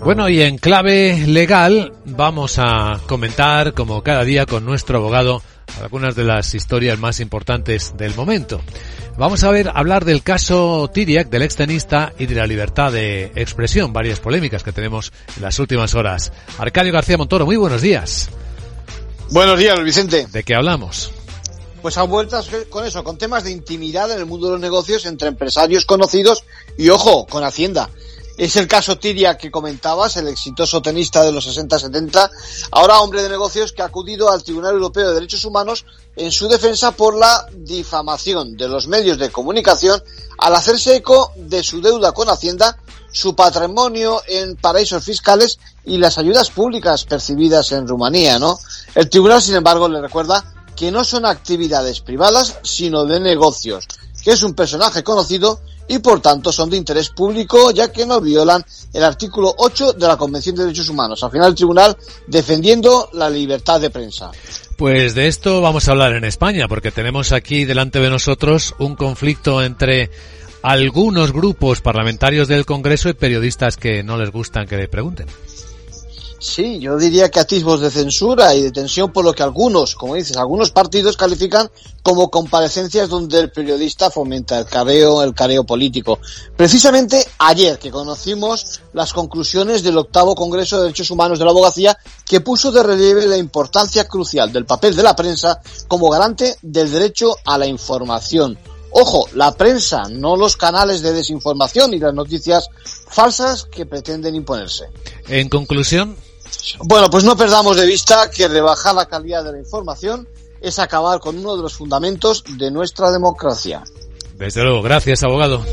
Bueno, y en clave legal vamos a comentar, como cada día, con nuestro abogado algunas de las historias más importantes del momento. Vamos a ver, hablar del caso Tiriac, del extenista y de la libertad de expresión, varias polémicas que tenemos en las últimas horas. Arcadio García Montoro, muy buenos días. Buenos días, Vicente. ¿De qué hablamos? Pues a vueltas con eso, con temas de intimidad en el mundo de los negocios entre empresarios conocidos y, ojo, con Hacienda. Es el caso Tiria que comentabas, el exitoso tenista de los 60-70, ahora hombre de negocios que ha acudido al Tribunal Europeo de Derechos Humanos en su defensa por la difamación de los medios de comunicación al hacerse eco de su deuda con Hacienda, su patrimonio en paraísos fiscales y las ayudas públicas percibidas en Rumanía, ¿no? El tribunal, sin embargo, le recuerda que no son actividades privadas, sino de negocios, que es un personaje conocido y por tanto son de interés público ya que no violan el artículo 8 de la Convención de Derechos Humanos. Al final el tribunal defendiendo la libertad de prensa. Pues de esto vamos a hablar en España porque tenemos aquí delante de nosotros un conflicto entre algunos grupos parlamentarios del Congreso y periodistas que no les gustan que le pregunten. Sí, yo diría que atisbos de censura y de tensión por lo que algunos, como dices, algunos partidos califican como comparecencias donde el periodista fomenta el careo, el careo político. Precisamente ayer que conocimos las conclusiones del octavo Congreso de Derechos Humanos de la Abogacía que puso de relieve la importancia crucial del papel de la prensa como garante del derecho a la información. Ojo, la prensa, no los canales de desinformación y las noticias falsas que pretenden imponerse. En conclusión, bueno, pues no perdamos de vista que rebajar la calidad de la información es acabar con uno de los fundamentos de nuestra democracia. Desde luego, gracias, abogado.